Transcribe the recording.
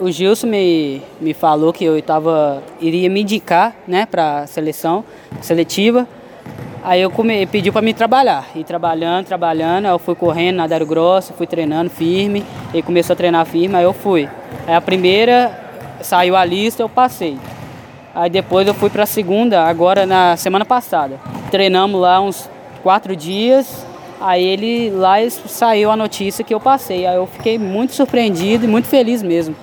o Gilson me, me falou que eu tava, iria me indicar né, para a seleção seletiva. Aí eu come, pediu para me trabalhar. E trabalhando, trabalhando, eu fui correndo na Dário Grosso, fui treinando firme. Ele começou a treinar firme, aí eu fui. Aí a primeira saiu a lista, eu passei. Aí depois eu fui para a segunda, agora na semana passada. Treinamos lá uns quatro dias. Aí ele lá saiu a notícia que eu passei. Aí eu fiquei muito surpreendido e muito feliz mesmo.